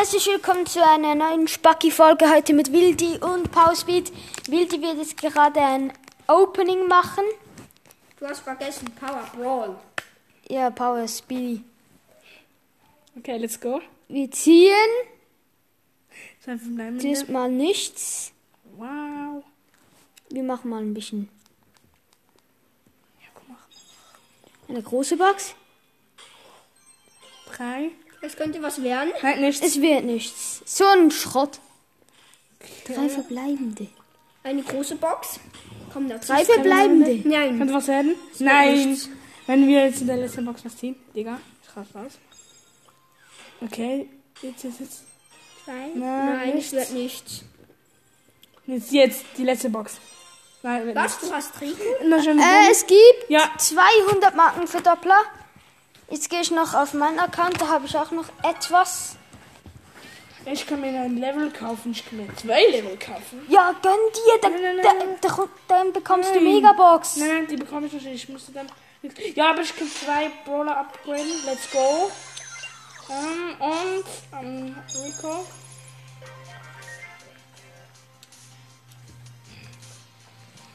herzlich willkommen zu einer neuen Spacki-Folge heute mit Wildi und Powerspeed. Wildi wird jetzt gerade ein Opening machen. Du hast vergessen, Power Brawl. Ja, Powerspeed. Okay, let's go. Wir ziehen diesmal nichts. Wow. Wir machen mal ein bisschen Ja, guck mal. eine große Box. Drei. Es könnte was werden. Nein, nichts. Es wird nichts. So ein Schrott. Drei verbleibende. Eine große Box. Komm, da Drei verbleibende. Nein. Könnte was werden? wird Nein. nichts. Wenn wir jetzt in der letzten Box was ziehen. Digga, ich raus raus. Okay, jetzt, jetzt, jetzt. Nein, Na, Nein nichts. es wird nichts. Jetzt, jetzt, die letzte Box. Nein, wird Was? Du hast Rico? schon Äh, es gibt Ja. 200 Marken für Doppler. Jetzt gehe ich noch auf meinen Account, da habe ich auch noch etwas. Ich kann mir ein Level kaufen. Ich kann mir zwei Level kaufen. Ja, gönn dir, dann, Nein, nein, dann, nein. dann, dann bekommst du. Megabox. Nein, nein, die bekomme ich nicht. Ich müsste dann. Ja, aber ich kann zwei Brawler upgraden. Let's go. Ähm, und ähm, Rico.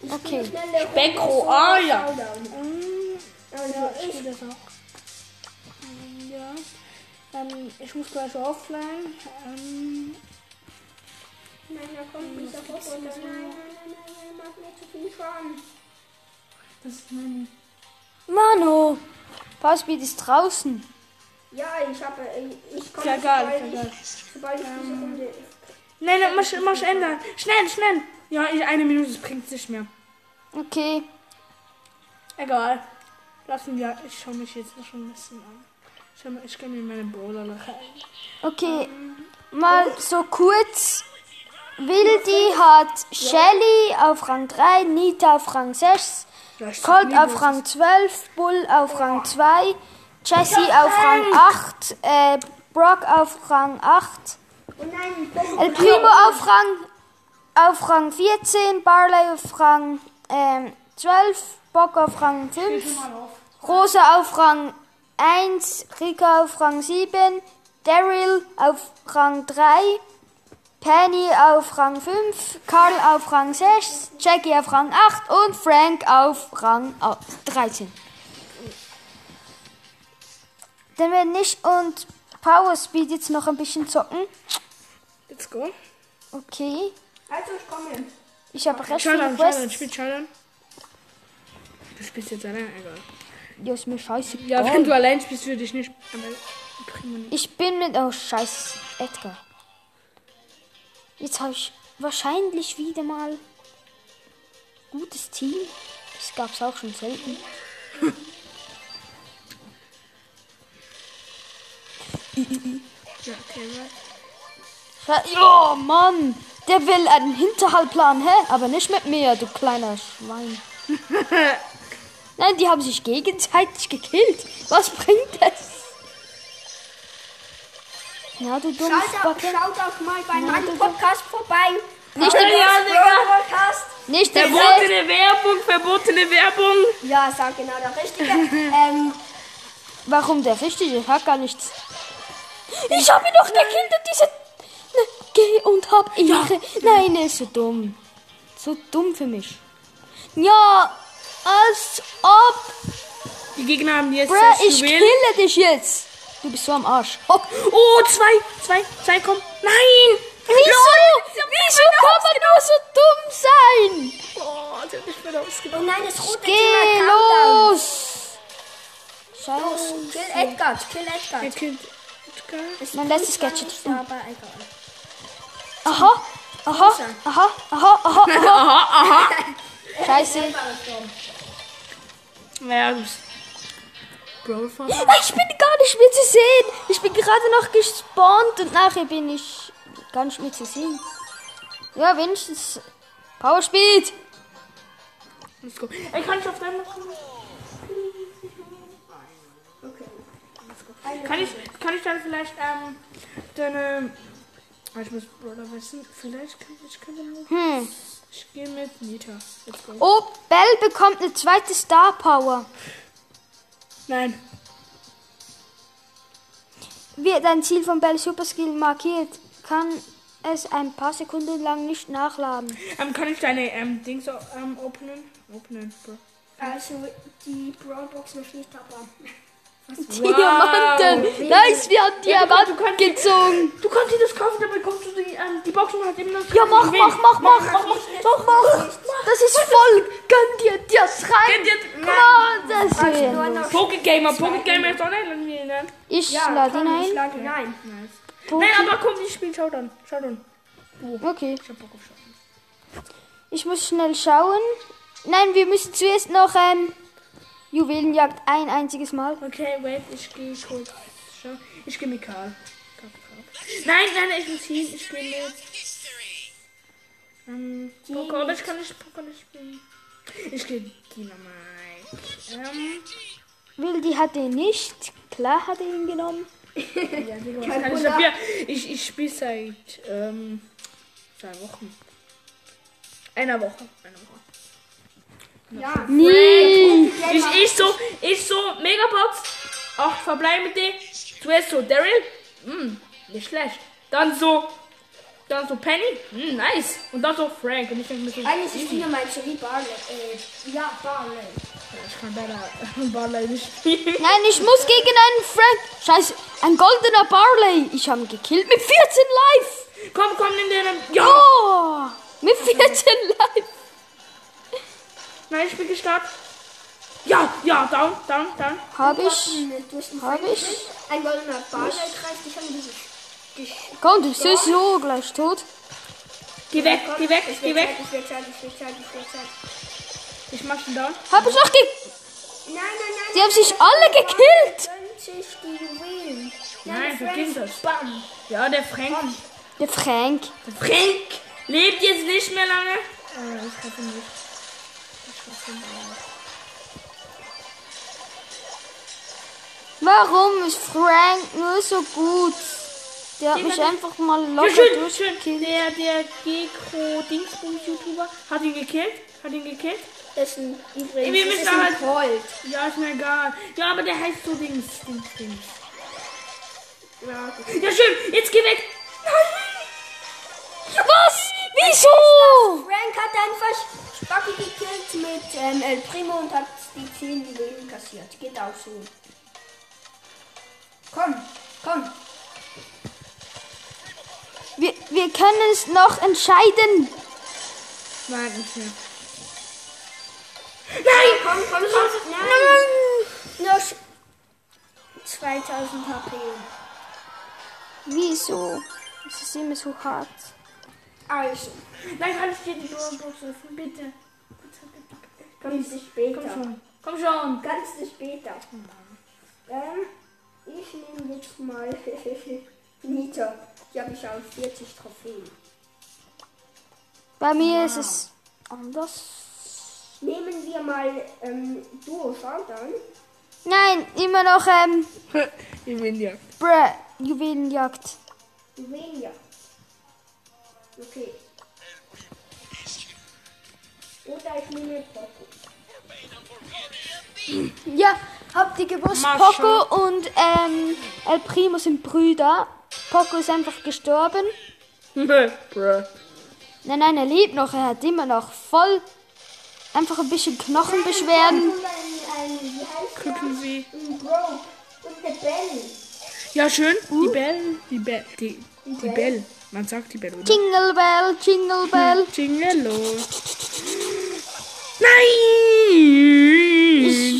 Okay. Beckro, ah ja. Ja, ich Ähm, ich muss gleich offline. Ähm, Nein, da kommt dieser Roboter. Nein, nein, nein, nein, mach mir zu viel Schaden. das ist mein. Mano, Powerspeed ist draußen. Ja, ich habe. Ich komme. Ja, egal, sobald egal. ich, sobald ich diese Runde. Nein, nein, mach, mach ändern. Schnell, schnell. Ja, ich, eine Minute, das bringt nicht mehr. Okay. Egal. Lassen wir. Ich schaue mich jetzt noch schon ein bisschen an. Ich, schau mal, ich kann mir meine Brawler noch ein. Okay. Mal so kurz. Wildi hat Shelly auf Rang 3, Nita auf Rang 6, Ja, ich Colt auf Rang 12, Bull auf Rang 2, Jessie auf Rang 8, äh, Brock auf Rang 8, Oh nein, komm. El Primo auf Rang, auf Rang 14, Barley auf Rang ähm, 12, Bock auf Rang 5, Rosa auf Rang 1, Rika auf Rang 7, Daryl auf Rang 3, Penny auf Rang 5, Karl auf Rang 6, Jackie auf Rang 8 und Frank auf Rang au- 13. Dann werden nicht und Power Speed jetzt noch ein bisschen zocken. Let's go. Okay. Also, ich komme. Ich habe recht viele Showdown, Showdown, Quests. spiel Showdown. Du spielst jetzt allein, egal. Ja, ist mir scheiße. Ja, wenn du allein spielst, würde ich nicht. Ich bin mit. Oh, scheiße. Edgar. Jetzt habe ich wahrscheinlich wieder mal. Gutes Team. Das gab es auch schon selten. Ja, okay, Ja, Mann. Der will einen Hinterhaltplan, hä? Aber nicht mit mir, du kleiner Schwein. Nein, die haben sich gegenseitig gekillt. Was bringt das? Ja, du dummes Schaut schaut auch mal bei meinem Podcast vorbei. Nicht Ja, Digga. Podcast. Nicht Welt. Verbotene Werbung, verbotene Werbung. Ja, sag genau der Richtige. ähm, Warum der richtige? Ich hab gar nichts. Ich habe ihn doch gekillt und diese. Ne, geh und hab ihre. Nein, er ist so dumm. So dumm für mich. Ja, als ob. Die Gegner haben jetzt Bruh, ich Juwel. kille dich jetzt. Du bist so am Arsch. Hock. Oh, zwei, zwei, zwei, komm. Nein! Wieso? Wieso kann man nur so dumm sein? Oh, sie hat mich voll oh ausgenommen. nein, das rote Geh Countdown. los. Scheiße. Kill Edgar, kill Edgar. Der Kind. Edgar. Mein letztes Gadget. Aha. Aha. Aha. Aha. Aha. Aha. Aha. Scheiße. Bist. Brawl von. Ich bin gar nicht mehr zu sehen. Ich bin gerade noch gespawnt und nachher bin ich gar nicht mehr zu sehen. Ja, wenigstens Power Speed. Let's go. Ey, kann ich auf deinem? Kann ich, kann ich dann vielleicht, ähm, deine. Ah, Ich muss Brawler wissen. Vielleicht kann ich, kann dann. Hm. Ich gehe mit Nita. Oh, Bell bekommt eine zweite Star Power. Nein. wird ein Ziel von Bell Superskill markiert, kann es ein paar Sekunden lang nicht nachladen. Ähm, kann ich deine ähm, Dings ähm, openen? Openen, Bro. Also die Brawlbox noch nicht aber. Diamanten! Nice, wir haben Ja, Diamanten du kannst- gezogen. Du kannst dir das kaufen, dann bekommst du die, ähm, die Boxen halt immer noch. Ja, mach, mach, mach, mach, mach, mach, mach, mach. Das ist voll. Gönn dir das rein. Gönn dir- Oh, das nur ist noch Pokegamer, Pokegamer ist online, wir ihn nennen. Ich ja, lade ihn komm, ich ein. lade ihn ein. Nein, aber komm, ich spiel Showdown. Showdown. Okay, Ich hab Bock auf Showdown. ich muss schnell schauen. Nein, wir müssen zuerst noch ähm, Juwelenjagd ein einziges Mal. Okay, wait, ich geh kurz. Schau. Ich geh mit Karl. Nein, nein, ich muss hin. Ich geh mit. Ähm, Poker, aber ich kann nicht Poker nicht spielen. Ich geh Dynamite. Ähm, Wildi hat ihn nicht. Klar hat er ihn genommen. ja, Digga, kann ich dafür? Ich, ich spiel seit, ähm, zwei Wochen. Einer Woche. Einer Woche. Ja. Nie. Ich, ich so, ich so, Megabox, acht verbleibende, zuerst so Daryl, hm, nicht schlecht. Dann so, dann so Penny, hm, nice. Und dann so Frank. Und ich denke mir so, Eigentlich ist wieder mein wie Barley. Äh, ja, Barley. ja, ich kann leider Barley nicht spielen. Nein, ich muss gegen einen Frank. Scheiße, ein goldener Barley. Ich habe ihn gekillt mit 14 Life. Komm, komm, nimm den, ja. Oh, mit 14 Life. Nein, ich bin gestartet. Ja, ja, down, down, down. Hab ich. Hab ich. Ein goldener dich an dich- Komm, du bist so gleich tot. Geh weg, geh weg, geh weg. Ich will Zeit, ich will Zeit, ich will Zeit. Ich mach den down. Hab ich noch ge... Nein, nein, nein. Die haben sich alle gekillt. Nein, vergiss das. Bam. Ja, der Frank. Der Frank. Der Frank lebt jetzt nicht mehr lange. Äh, ich hoffe nicht. Ich hoffe nicht. Warum ist Frank nur so gut? Der hat mich einfach mal Ja, locker schön, schön. durchgekillt. Der, der Gekro Dingsbums YouTuber hat ihn gekillt. Hat ihn gekillt. Das ist ein Wir übrigens. müssen das ist ein halt- Colt. Ja, ist mir egal. Ja, aber der heißt so Dings, Dings, Dings. Ja, Ja, schön. Jetzt geh weg. Was? Wieso? Frank hat einfach Spacki gekillt mit ähm, El Primo und hat die 10 Juwelen kassiert. Geht auch so. Komm, komm. Wir, wir können es noch entscheiden. Nein, nicht mehr. Nein, komm, komm, komm. Nein. Nur sch- 2000 HP. Wieso? Es ist immer so hart. Also, Nein, kann ich dir die Brawlbox öffnen, bitte. kannst du später. Komm schon. Komm schon. Kannst du später. Ähm, ich nehme jetzt mal Nita. Die habe ich auf 40 Trophäen. Bei mir ist es anders. Nehmen wir mal ähm, Duo Showdown. Nein, immer noch ähm, ja. Bruh, Juwelenjagd. Weniger. Okay. Oder ich nehme Poco. Ja, habt ihr gewusst, Mascha. Poco und ähm, El Primo sind Brüder. Poco ist einfach gestorben. Nein, nein, er lebt noch. Er hat immer noch voll einfach ein bisschen Knochenbeschwerden. Gucken Sie. Ja, schön. Die Bell. Die Bell. Die, die Bell. Man sagt die Bell, oder? Jingle Bell, Jingle Bell. Jingle. Nein!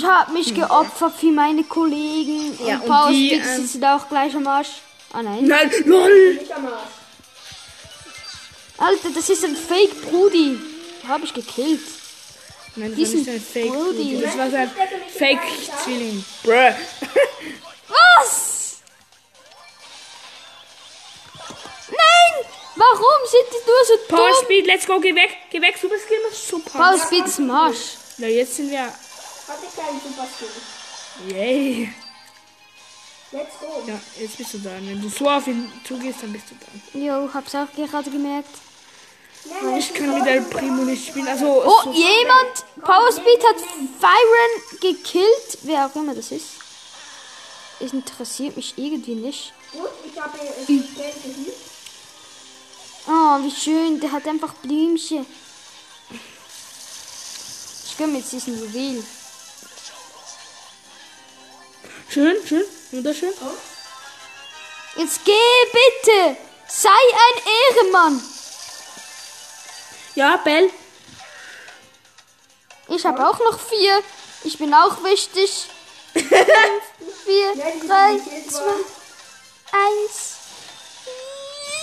Ich habe mich geopfert für meine Kollegen. Ja, und und Paul die, Spitz ähm, sind auch gleich am Arsch. Ah nein. Nein, lol. Alter, das ist ein Fake Brudi. Habe ich gekillt. Nein, das Diesen war nicht ein Fake. Brudi. Das war sein Fake-Zwilling. Bruh. Was? Nein! Warum sind die nur so Power dumm? Speed, let's go, geh weg. Geh weg, Super Skill ist super. Ist im Arsch. Na, jetzt sind wir. Hatte keinen Super Skill. Yay. Let's go. Ja, jetzt bist du da. Wenn du so auf ihn zugehst, dann bist du da. Jo, hab's auch gerade gemerkt. Nein, Ich kann mit El Primo nicht spielen. Also, Oh, so, jemand, Power Speed hat Byron gekillt. Wer auch immer das ist. Es interessiert mich irgendwie nicht. Gut, ich habe äh, Geld gehielt. Oh, wie schön. Der hat einfach Blümchen. Ich gönn mir jetzt diesen Juwel. Schön, schön, wunderschön. Jetzt geh bitte. Sei ein Ehrenmann. Ja, Bell. Ich habe auch noch vier. Ich bin auch wichtig. Fünf, vier, drei, zwei, eins.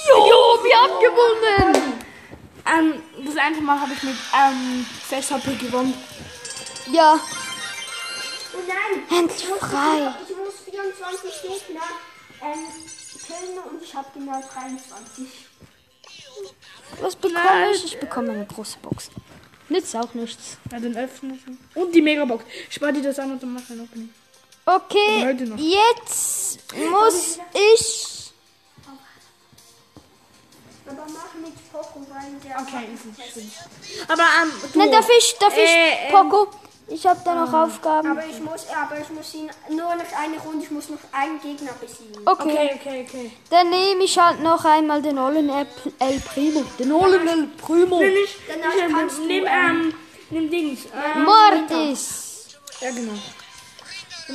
Jo, wir haben gewonnen. Ähm, das eine Mal habe ich mit ähm, 6 HP gewonnen. Ja, Oh nein! endlich Ich muss, frei. ich muss 24 Gegner ähm, killen und ich habe genau 23. Was bekomme ich? Ich bekomme eine große Box. Nützt auch nichts. Ja, dann öffnen. Und die Megabox. Spar dir das an und dann mach ein Opening. Okay, jetzt muss ich. Aber mach mit Poco rein, der Okay, ist nicht Aber ähm, du. Nein, darf ich, darf ich, Äh, ähm, Poco? Ich habe da noch Aufgaben. Aber ich muss, aber ich muss ihn nur noch eine Runde, ich muss noch einen Gegner besiegen. Okay, Okay, okay, okay. dann nehme ich halt noch einmal den Ollen El El Primo. Den Ollen El Primo. Nimm nicht. Danach nicht, kannst du, nimm, ähm, ähm, nimm Dings. Ähm, Mortis. ja, genau.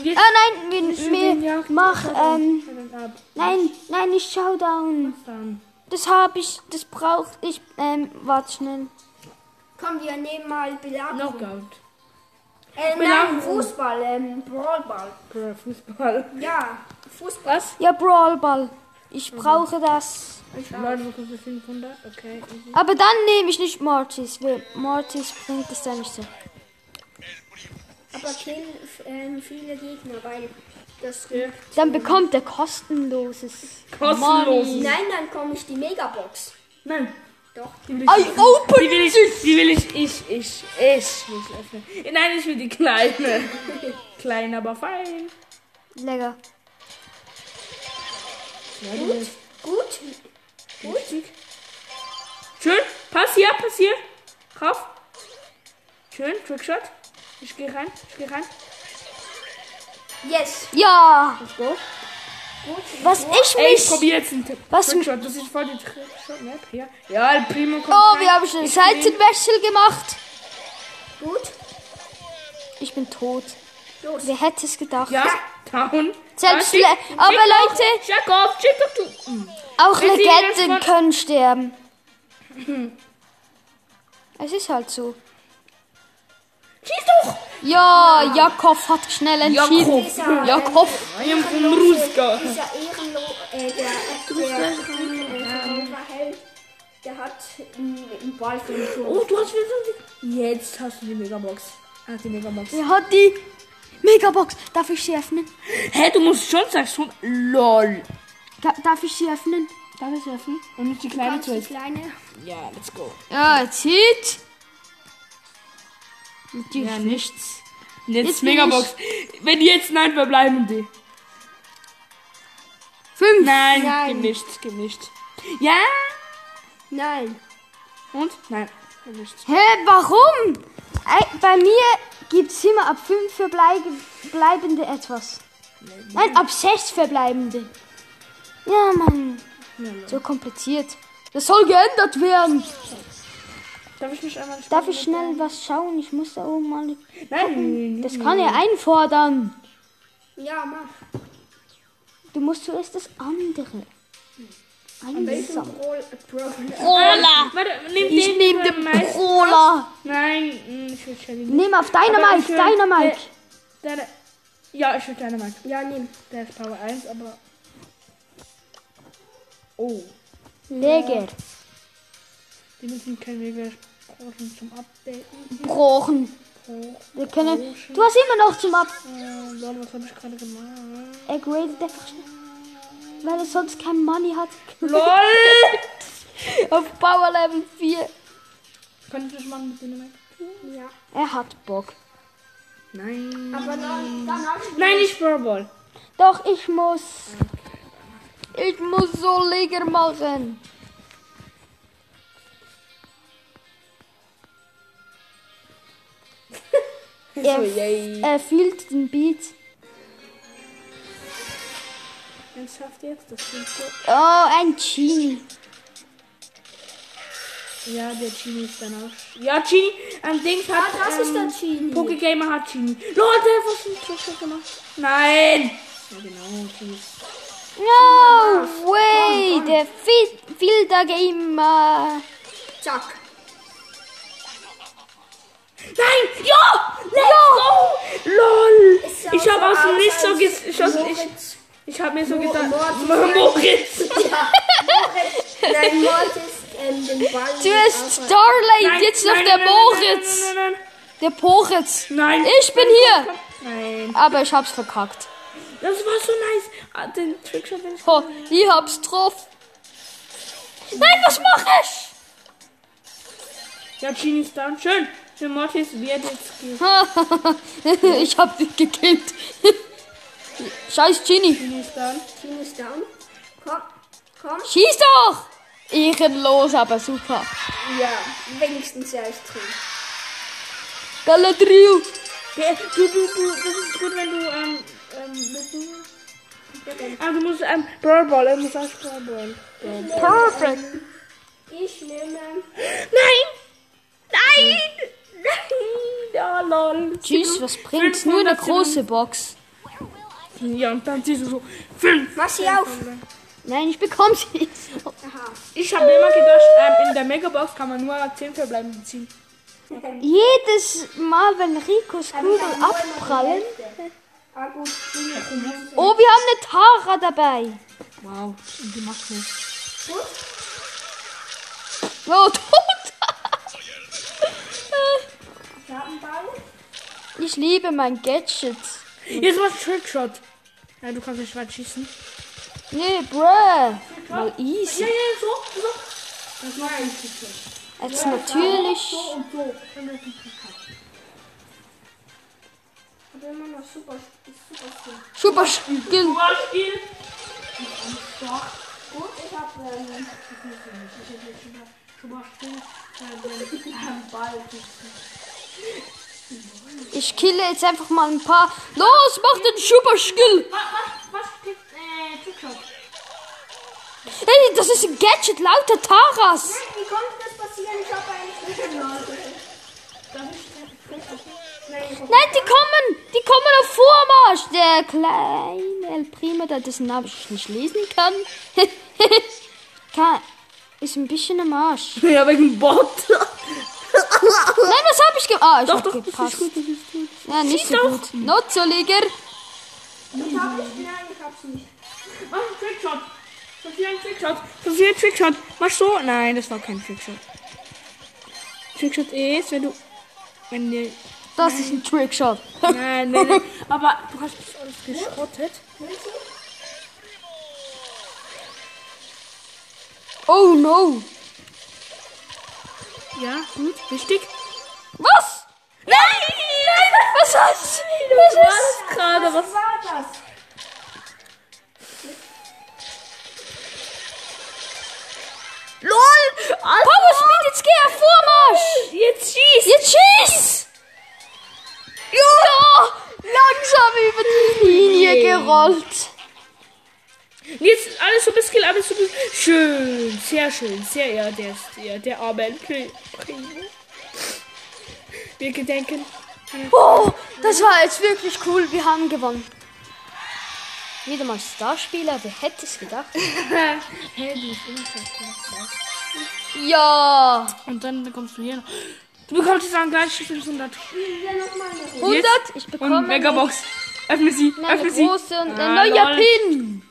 Jetzt. Ah nein, wir, wir mach, ähm, nein, nein, nicht Showdown. Dann. Das habe ich, das braucht ich, ähm, warte schnell. Komm, wir nehmen mal Belagerung. Knockout. Äh, nein. Fußball, ähm, Brawlball. Bro, Fußball. Ja, Fußball. Was? Ja, Brawlball. Ich brauche das. Leute, wo kommst du 500? Okay. easy. Aber dann nehme ich nicht Mortis, weil Mortis bringt es dann nicht so. Aber kill ähm, viele Gegner, weil das... Ja. Dann bekommt er kostenloses. Kostenlos. Money. Nein, dann komme ich die Megabox. Nein. Doch. Die will I ich, open die will ich, die will ich, ich, ich, ich will ich öffnen. Nein, ich will die kleine. Klein, aber fein. Lecker. Ja, ich. Gut. Gut. Schön. Pass hier, pass hier. Rauf. Schön. Trickshot. Ich gehe rein. Ich gehe rein. Yes. Ja, Let's go. Was ich Ey, ich mich. probiere jetzt einen Was- Trickshot. Das ist voll die Trickshot-Map hier. Ja, El Primo kommt Oh, rein. wir haben schon einen Ich spiel- Seitenwechsel gemacht. Gut. Ich bin tot. Los. Wer hätte es gedacht? Ja, down. Selbst Ja, Le schick- aber schick Leute, Schick auf, schick doch du. Hm. auch Wenn Legenden können sterben. Es ist halt so. Schieß doch. Ja, Jakob hat schnell entschieden. Jakob. Jakob. I am from Ruska. Dieser Ehrenlo, äh, der, der, der Held, der hat einen Ball für den. Oh, du hast wieder so Jetzt hast du die Megabox. Ah, die Megabox. Er hat die Megabox. Darf ich sie öffnen? Hä, du musst schon sagen, schon. LOL. Da, darf ich sie öffnen? Darf ich öffnen? Und nicht die kleine du zuerst. kleine? Ja, let's go. Ja, zieht. Natürlich Ja, nicht. nichts. Und jetzt, Jetzt Megabox. Wenn jetzt nein, verbleiben die. Fünf. Nein, Nein. gib nichts. Ja. Nein. Und? Nein, nichts. Hä, warum? Bei mir gibt es immer ab fünf verbleibende etwas. Nein, ab sechs verbleibende. Ja, Mann. So kompliziert. Das soll geändert werden. Darf ich mich einmal Darf ich schnell was schauen? Ich muss da oben mal. Nein, Das kann er einfordern. Ja, mach. Du musst zuerst das andere. Welchen Einsam. Brawl, Brawl, Brawler. Warte, nimm Ich den, nehme den Brawler. Nein, mm, ich will Shelly. Nimm auf will- Dynamite. Der, der, ja, ich will Dynamite. Ja, nimm. Der ist Power 1, aber. Oh. Leger. Die müssen kein Wege brauchen zum Updaten. Brochen. Oh, Wir können. Du hast immer noch zum Ab. äh, Leute, was habe ich gerade gemacht? Er gradet einfach schnell. Weil er sonst kein Money hat. LOL! Auf Power Level 4. Kann ich das machen mit Dynamite? Ja. Er hat Bock. Nein. Aber dann, danach. Nein, nicht Brawl. Doch, ich muss. Ich muss so Leger machen. Er, So, er fühlt den Beat. Ernsthaft jetzt? Das so. Oh, ein Genie. Ja, der Genie ist dann auch. Ja, Genie, ähm, Dings hat. Ah, das ist ähm, der Genie. Pokégamer hat Genie. Leute, was ist ein Trickshot gemacht? Nein! Ja, genau, Genie. No way, der Fi- Filter Gamer. Zack. Nein! Ja! Let's go! LOL! Ich habe aus dem Nichts so als ges ich, ich, Moritz. habe mir so gedacht. Moritz! Nein, Mortis ähm, den Ball. Zuerst Starlight, jetzt noch der Moritz. Nein, nein, Der Poritz. nein, nein. Ich bin hier. Nein. Aber ich hab's verkackt. Das war so nice. Ah, den Trickshot bin ich. Oh, ich hab's drauf. Nein, was mach ich? Ja, Genie ist down. Schön. Mortis wird jetzt gehen. ich hab dich gekillt. Scheiß Genie. Genie ist down. Team ist down. Komm, komm. Schieß doch. Ehrenlos, aber super. Ja, wenigstens er ist drin. Galadriel. Der, du, du, du, das ist gut, wenn du, ähm, ähm, ah, du musst, ähm, Brawl Ball, du musst auch Brawl Ball. Perfect. Ich nehme. Nein! Nein! Nein! Ja, lol. Tschüss, was bringt's? Nur eine große Box. Ja, und dann siehst du so, fünf. Mach sie auf. Nein, ich bekomme sie. Aha. Ich habe immer gedacht, ähm, in der Megabox kann man nur 10 verbleibende ziehen. Jedes Mal, wenn Ricos Kugeln abprallen. Oh, wir haben eine Tara dabei. Wow, und die macht nicht. Oh, tot. Ich Ball. Ich liebe mein Gadget. Jetzt machst du Trickshot. Ja, du kannst nicht weit schießen. Nee, bruh. Mal easy. Ja, ja, so, so. Das war ein Trickshot. Jetzt natürlich. So und so. Ich habe immer noch super, super Skill. Super Skill. Beispiel. Gut, ich habe ähm, Zum Beispiel, äh, den Ball. Ich kille jetzt einfach mal ein paar. Los, mach den Super Skill. Was, was, was gibt, äh, Trickshot? Hey, das ist ein Gadget lauter Taras. Wie konnte das passieren? Ich habe einen. Nein, Nein, die kommen. Die kommen auf Vormarsch. Der kleine El Primo, der dessen Namen ich nicht lesen kann. kann ist ein bisschen am Arsch. Ja, wegen Bot. Nein, was habe ich gemacht? Ah, ich Doch, hab doch, das gepasst. ist gut, das ist gut. Ja, nicht Schieß so doch. gut. Not so Ligger. Ich habe es, nein, ich hab's nicht. Mach einen Trickshot. Sophia, ein Trickshot. Sophia, ein Trickshot. Mach so. Nein, das war kein Trickshot. Trickshot ist, wenn du. Wenn dir. Das ist ein Trickshot. Nein, nein, nein. Aber du hast das alles geschrottet. Oh no. Ja, gut, richtig. Was? Nein! Nein! Was ist? Was war gerade? Was Was war das? LOL! Papa Speed, jetzt geh auf Vormarsch. Jetzt schieß! Jetzt schieß. Ja. Langsam über die Linie gerollt. Jetzt alles so bis Skill, alles so bis. Schön, sehr schön, sehr ja, der ist der, der arme. Wir gedenken. Oh, das war jetzt wirklich cool. Wir haben gewonnen. Wieder mal Starspieler. Wer hätte es gedacht? Ja. Und dann bekommst du hier noch. Du bekommst jetzt dann gleich 500. Ja, nochmal eine Runde. 100. Ich Und bekomme Megabox. Öffne sie, öffne sie. große und ein Ah, neuer lol. Pin.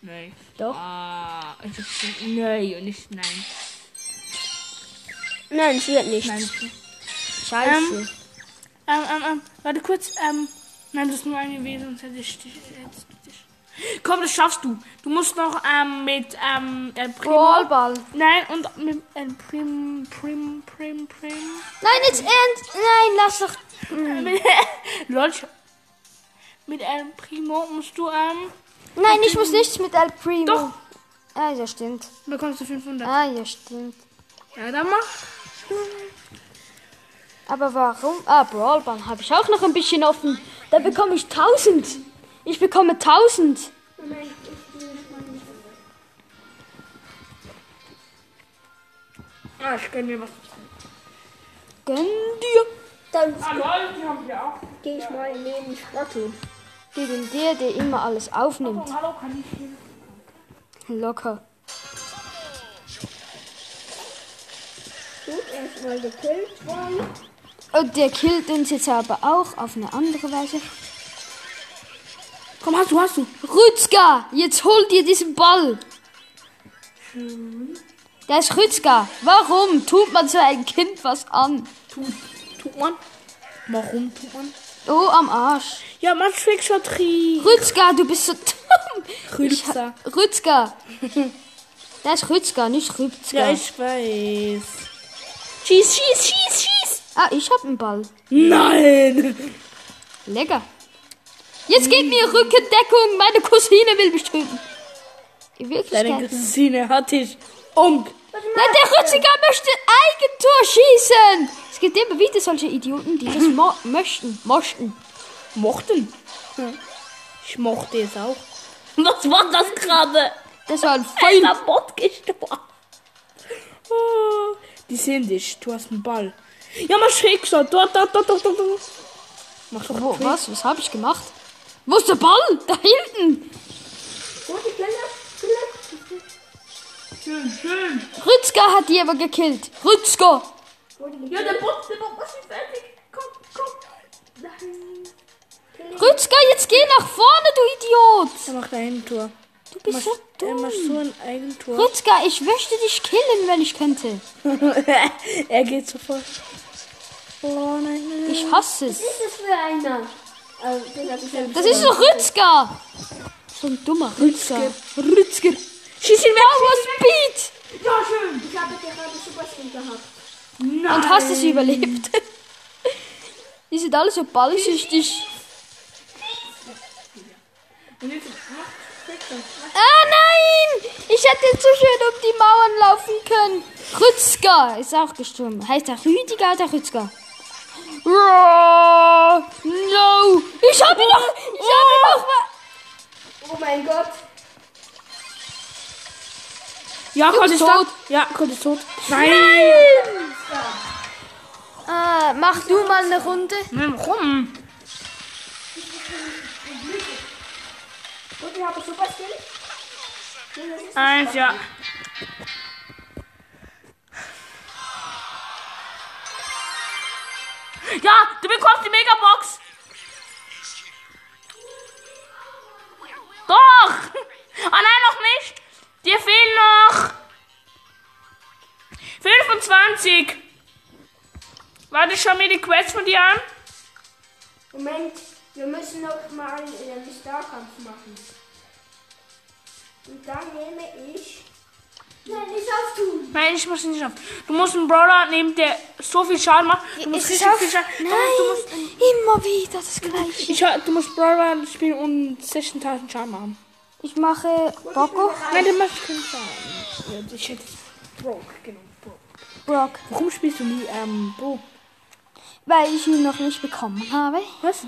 Nein. Doch. Ah, ich hab- nein und nicht nein. Nein, es wird nicht. Nein. Scheiße. Ähm, ähm, ähm, ähm, warte kurz, ähm, nein, das ist nur eine Wesen, sonst hätte ich dich. Komm, das schaffst du. Du musst noch, ähm, mit, ähm, El Primo. Brawlball. Nein, und mit El Prim, Prim, Prim, Prim. Nein, jetzt ernst. Nein, lass doch. Sch- mit El Primo musst du, ähm, Nein, ich muss nichts mit El Primo. Doch. Ah, ja, stimmt. Bekommst du 500. Ah, ja, stimmt. Ja, dann mach. Aber warum? Ah, Brawlbahn habe ich auch noch ein bisschen offen. Da bekomme ich 1000. Ich bekomme 1000. Ah, ich gönn mir was. Gönn dir. Dann ah, Leute, haben wir auch. Geh ich mal neben die Spotto. Gegen der, der immer alles aufnimmt. Oh? Locker. Gut, erstmal gekillt worden. Und der killt uns jetzt aber auch auf eine andere Weise. Komm, hast du, hast du. Rützger, jetzt hol dir diesen Ball. Der ist Rützger. Warum tut man so ein Kind was an? Tut, tut man? Warum tut man? Oh, am Arsch. Ja, man schlägt schon Tri. Rützger, du bist so dumm. Rützger. Rützger. Der ist Rützger, nicht Rützger. Ja, ich weiß. Schieß, schieß, schieß, schieß. ah, ich hab einen Ball. Nein. Lecker. Jetzt geht mir Rückendeckung. Meine Cousine will mich töten. In Deine. Cousine hat dich um. Nein, der Rütziger möchte Eigentor schießen. Es gibt immer wieder solche Idioten, die das mo möchten. Mochten. Mochten. Ich mochte es auch. Was war das gerade? Das war ein gestorben. Oh, die sehen dich. Du hast einen Ball. Ja, mach schräg so. Dort, dort, dort, dort, dort. Mach doch Wo, was? Was habe ich gemacht? Wo ist der Ball? Da hinten. Gut, die Kleine. Kleine. Schön, schön. Rützger hat die aber gekillt. Rützger. Ja, der Bot, der Bot ist fertig. Komm, komm. Nein. Rützger, jetzt geh nach vorne, du Idiot. Er macht ein Tor. Du bist so Er macht dumm. so ein Eigentor. Rützger, ich möchte dich killen, wenn ich könnte. er geht sofort. Oh nein, nein. Ich hasse es. Was ist das für einer? Also, Das ist doch Rützger. So ein dummer Rützger. Rützger. Schieß ihn weg. Power Speed. Ja, schön. Ich habe gerade Super Skin gehabt. Nein. Und hast es überlebt. Die sind alle so ballsüchtig. Ah nein! Ich hätte so schön um die Mauern laufen können. Rützger ist auch gestorben. Heißt der Rüdiger oder Rützger? Oh, no! Ich habe ihn noch! Ich habe ihn noch mal! Oh mein Gott. Ja, Gott ist tot. Ja, Gott ist tot. Nein. Ah, mach du mal eine Runde. Nein, warum? Ich habe Super Skin. Eins, ja. Ja, du bekommst die Megabox. Doch. Ah nein, noch nicht. Dir fehlen noch 25. Warte, ich schau mir die Quest von dir an. Moment, wir müssen noch mal äh, einen Starkampf machen. Und dann nehme ich. Nein, nicht auftun. Nein, ich muss ihn nicht auf. Du musst einen Brawler nehmen, der so viel Schaden macht. Du musst richtig viel Schaden. Nein, Du musst, immer wieder das gleiche. ich, du musst Brawler spielen und 16.000 Schaden machen. Ich mache Bocco, Nein, der macht keinen Schaden. Ich hätte Brock genommen. Brock. Brock, Warum spielst du nie ähm, Bo? weil ich ihn noch nicht bekommen habe. Was?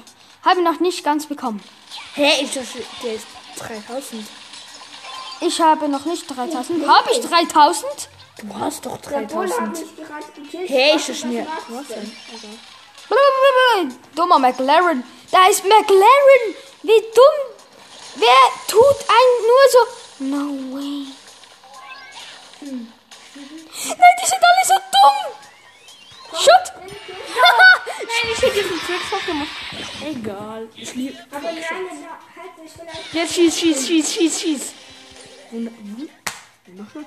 Habe ihn noch nicht ganz bekommen. Hä, ist das, der ist 3000. Ich habe noch nicht 3000. Habe ich 3000? Du hast doch Der Bull hat 3000. mich gerade gekillt. Hä, ist das mir. Was denn? Dummer McLaren. Da ist McLaren. Wie dumm. Wer tut einen nur so. No way. Nein, die sind alle so dumm. Shut. Nein, ich hätte diesen Trickshot gemacht. Egal. Ich liebe. Aber nein, halt mich vielleicht. Jetzt schieß, schieß, schieß, schieß, schieß. Hm?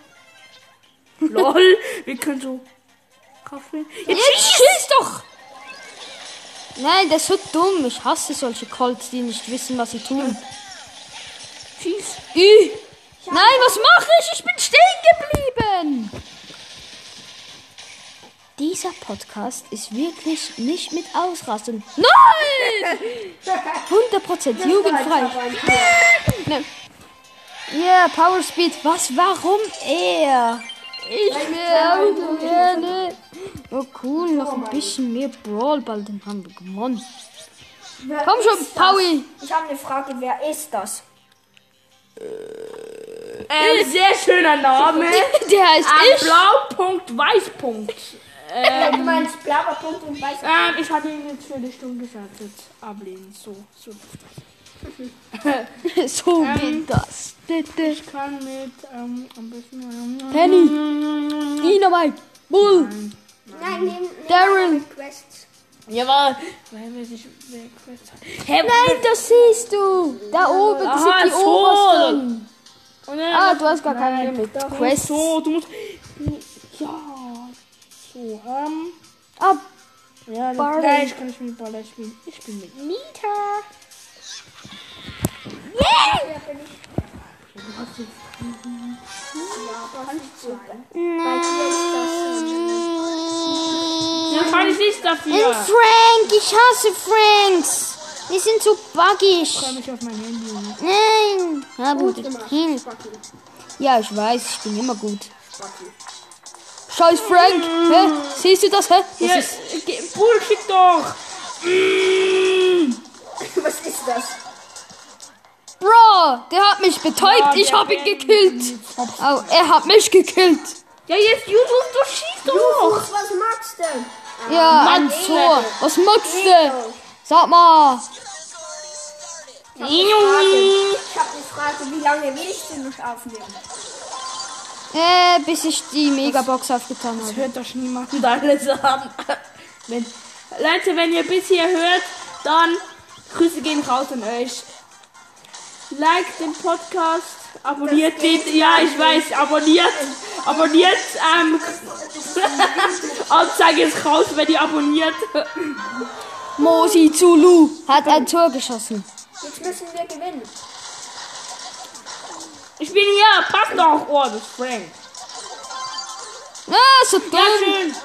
Lol, wir können so. Kaffee. Jetzt Jetzt schieß doch. Nein, der ist so dumm. Ich hasse solche Colts, die nicht wissen, was sie tun. Schieß. Ih. Nein, was mache ich? Ich bin stehen geblieben. Dieser Podcast ist wirklich nicht mit Ausrasten. Nein! 100% jugendfrei. Ne. Ja, Power Speed. Was? Warum er? Ich will auch gerne. Oh cool, noch ein bisschen mehr Brawlball, dann haben wir gewonnen. Wer Komm schon? Paui. Ich habe eine Frage, wer ist das? Äh, sehr schöner Name. Die, der heißt Ah, ich. Blaupunkt, Weißpunkt. Äh, du meinst blauer Punkt und weißer Ähm, ich hatte ihn jetzt für eine Stunde geschaltet. Ablehnen. So, so. So Ähm, geht das. Bitte. Ich kann mit, ähm, am besten. Penny. Dynamite. Bull. Nein, nimm, nimm Daryl. Quests. Jawohl. Weil wir sich wegquetscht Hä, Nein, das siehst du. Da oben, das Aha, sind die so. obersten. Dann, Ah, du hast gar Limit. doch, Quests. So, du musst. Ja. So, ähm. Ab. Ja, Barley. gleich kann ich mit Barley spielen. Ich bin mit Ja, bin ich. Ja, kann ich sein. Bei dir ist das. Ja, kann ich nicht dafür. Frank, ich hasse Franks. Die sind so buggig. Ich kann mich auf mein Handy. und- Nein. Hab Gut ich gemacht. Spacki. Ja, ich weiß, ich bin immer gut. Spacki. Scheiß Frank. Hä? Siehst du das? Hä? Das Ja, ist Bullshit doch. Was ist das? Bro, der hat mich betäubt. Ja, ich der hab ihn gekillt. Oh, er hat mich gekillt. Ja, jetzt Jusuf, du schießt doch. Was, was magst du? Ja, Mann, ein Tor. Was magst du? Sag mal. Ich habe eine Frage, wie lange willst du noch aufnehmen? Äh, bis ich die Megabox aufgetan Das habe. hört doch niemand alles an. Wenn, Leute, wenn ihr bis hier hört, dann Grüße gehen raus an euch. Like den Podcast, abonniert den, ja ich weiß, abonniert, abonniert, ähm, Anzeige ist raus, wenn ihr abonniert. Mosi Zulu hat ein Tor geschossen. Jetzt müssen wir gewinnen. Ich bin hier, passt doch, oh, das ist Frank. Ah, so dumm. Ja, schön.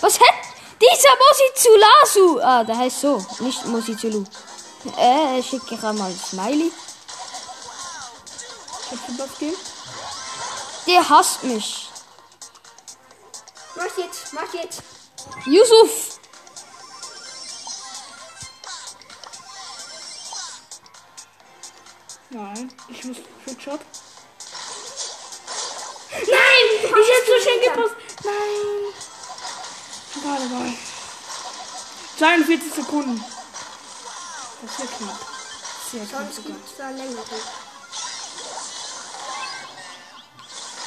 Was hat dieser Mosi Zulasu? Ah, der heißt so, nicht Mosi Zulu. Äh, ich schicke gerade mal ein Smiley. Der hasst mich. Mach jetzt, mach jetzt. Yusuf. Nein, ich muss Trickshot. Nein, ich hätte so schön gepasst. Nein. Warte mal. 42 Sekunden. Das wird knapp. Sehr knapp Sonst gibt es da länger.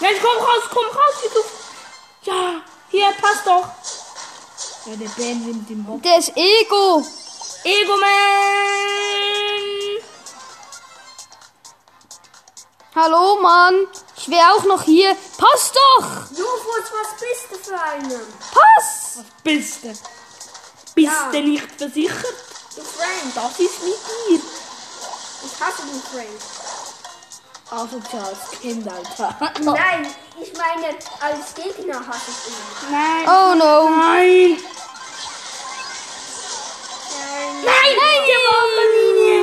Jetzt komm raus, komm raus, Yusuf. Ja, hier, passt doch. Ja, der Ben nimmt den Bock. Der ist Ego. Ego Man. Hallo, Mann. Ich wäre auch noch hier. Pass doch. Jufus, was bist du für eine? Pass. Was bist du? Bist Ja. du nicht versichert? Du Frank. Das ist mit dir. Ich hasse den Frank. Asoziales Kind, Alter. Nein, ich meine, als Gegner hasse ich ihn. Nein. Oh no. Nein. Nein. Nein, nein, der war auf der Linie.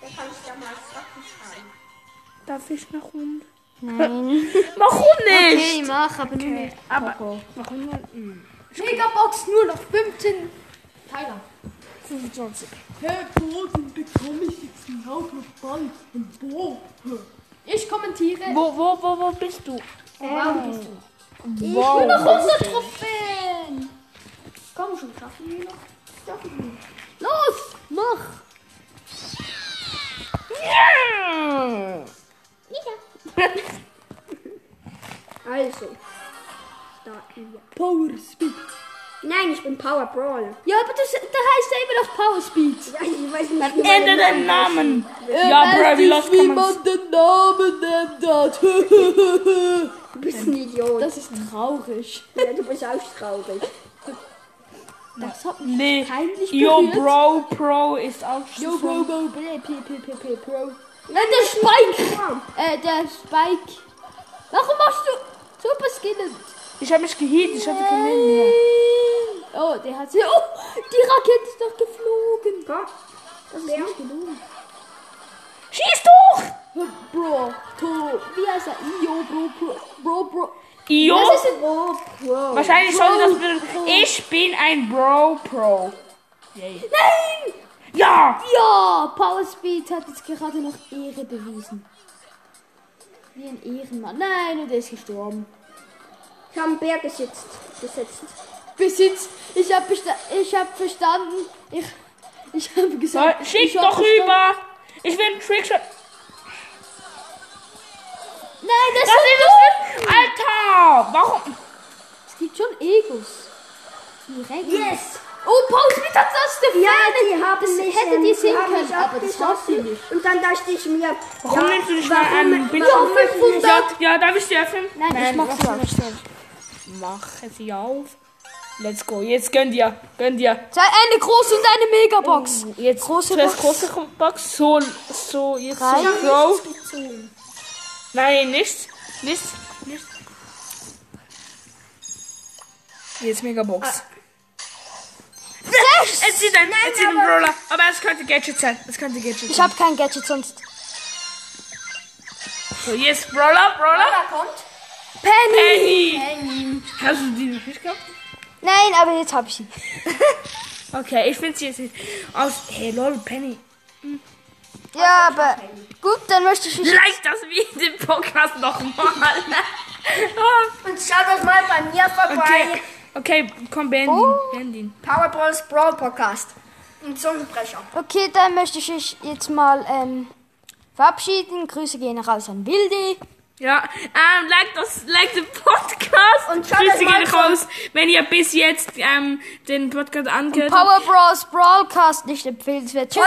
Da kann ich ja mal Sachen schreiben. Darf ich nach unten? Nein. Warum nicht? Okay, mach, aber nur nicht. Aber warum nicht? Hm. Megabox nur noch 15 Teiler. 25. Herr Boden bekomme ich jetzt auch noch bald ein Bo. Ich kommentiere. Wo, wo, wo, wo bist du? Wow. bist du? Wow. Ich will noch 100 Trophäen. Komm schon, schaffen wir noch. Schaffen wir. Los, mach. Ja. Also. Da, hier. Power Speed. Nein, ich bin Power Brawl. Ja, aber das, da heißt ja immer noch Power Speed. Ja, ich weiß nicht, Dann ändere den deinen Namen. Ja, Weißt Bro, wie man's? man den Namen nennt hat. Du bist ein Idiot. Das ist traurig. ja, du bist auch traurig. Das hat mich Nee. peinlich Yo, berührt. Bro, Pro ist auch Yo, schon. bro, bro, bro, p, p, p, p, bro. Nein, der Spike. Äh, der Spike. Warum machst du Super Skillet? Ich habe mich gehit, ich hatte Leben mehr. Oh, der hat sie. Oh, die Rakete ist doch geflogen. Gott. Das ist nicht gelogen. Schieß doch! Bro, to, wie heißt er? Io, Bro, Bro, Bro, Bro. Io? Was ist? Oh, Bro. Wahrscheinlich sollte das bedeuten, ich bin ein Bro Pro. Yay. Nein! Ja! Ja, Power Speed hat jetzt gerade noch Ehre bewiesen. Wie ein Ehrenmann. Nein, und er ist gestorben. Ich habe einen Bär gesetzt. gesetzt. Besitz. Ich habe ich hab verstanden. Ich, ich habe gesagt. schick ich hab doch verstanden- rüber! Ich will einen Trickshot. Nein, das, Das ist es! Alter! Warum? Es gibt schon Egos. Direkt. Yes! Oh, Speed hat das der Ja, Ferne. die haben das mich, hätte die sehen können, aber das hat sie nicht. Und dann dachte ich mir, Warum ja, nimmst du nicht mal einen Bild? Ja, möchte ich 500. nicht- Ja, ja, darf ich sie öffnen? Nein, ich mach sie mach nicht. Mache sie auf. Let's go. Jetzt gönn dir. Gönn dir. Sei eine große und eine Megabox. Jetzt Große Box. große Box. So, so, jetzt Drei. so. Nein, nichts. Nichts. Nichts. Jetzt Megabox. Sechs. Es sieht ein, es sieht ein Brawler. Aber es könnte Gadget sein. Es könnte Gadget Ich sein. habe kein Gadget sonst. So, jetzt Brawler, Brawler. Da kommt. Penny. Penny. Hast du die noch nicht gehabt? Nein, aber jetzt habe ich sie. Okay, ich finde sie jetzt nicht aus. Hey, lol, Penny. Ja, aber gut, dann möchte ich mich. Like das Video im Podcast nochmal. Und schaut doch mal bei mir vorbei. okay. Okay, komm, beenden. Oh. Beenden. Power Bros Brawl Podcast. Ein Zungenbrecher. Okay, dann möchte ich mich jetzt mal ähm, verabschieden. Grüße gehen raus an Wildi. Ja, ähm, like das, like den Podcast. Und Grüße euch gehen raus, wenn ihr bis jetzt ähm, den Podcast angehört habt. Power Bros Broadcast nicht empfehlenswert. Tschüss.